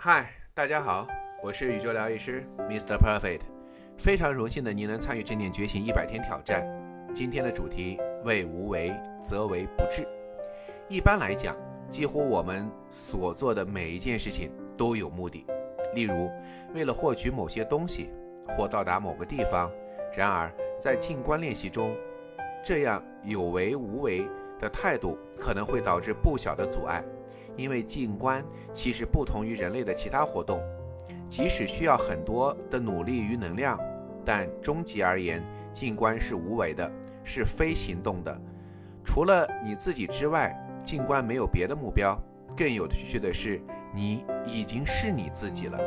嗨，大家好，我是宇宙疗愈师 Mr. Perfect，非常荣幸的您能参与正念觉醒一百天挑战。今天的主题为无为则为不治。一般来讲，几乎我们所做的每一件事情都有目的，例如为了获取某些东西或到达某个地方。然而，在静观练习中，这样有为无为的态度可能会导致不小的阻碍。因为静观其实不同于人类的其他活动，即使需要很多的努力与能量，但终极而言，静观是无为的，是非行动的。除了你自己之外，静观没有别的目标。更有趣的是，你已经是你自己了。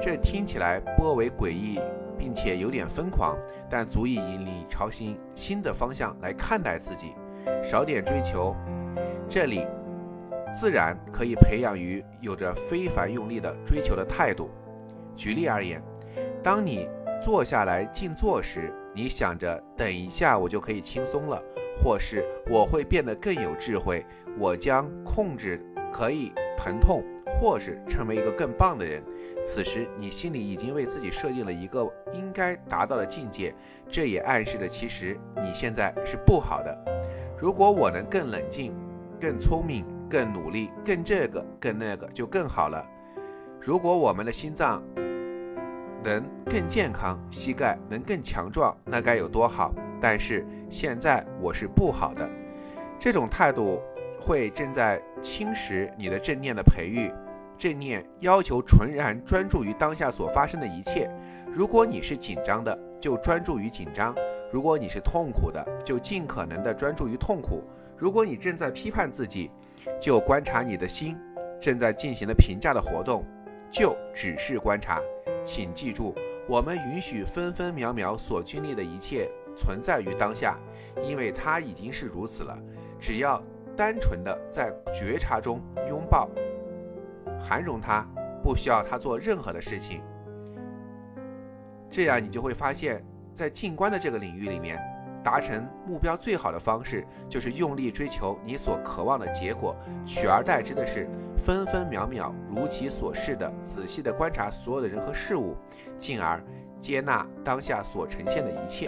这听起来颇为诡异，并且有点疯狂，但足以引领你朝新新的方向来看待自己。少点追求，这里。自然可以培养于有着非凡用力的追求的态度。举例而言，当你坐下来静坐时，你想着等一下我就可以轻松了，或是我会变得更有智慧，我将控制可以疼痛，或是成为一个更棒的人。此时你心里已经为自己设定了一个应该达到的境界，这也暗示着其实你现在是不好的。如果我能更冷静、更聪明。更努力，更这个，更那个，就更好了。如果我们的心脏能更健康，膝盖能更强壮，那该有多好！但是现在我是不好的，这种态度会正在侵蚀你的正念的培育。正念要求纯然专注于当下所发生的一切。如果你是紧张的，就专注于紧张；如果你是痛苦的，就尽可能的专注于痛苦；如果你正在批判自己，就观察你的心正在进行的评价的活动，就只是观察。请记住，我们允许分分秒秒所经历的一切存在于当下，因为它已经是如此了。只要单纯的在觉察中拥抱、涵容它，不需要它做任何的事情，这样你就会发现，在静观的这个领域里面。达成目标最好的方式就是用力追求你所渴望的结果，取而代之的是分分秒秒如其所示的仔细的观察所有的人和事物，进而接纳当下所呈现的一切。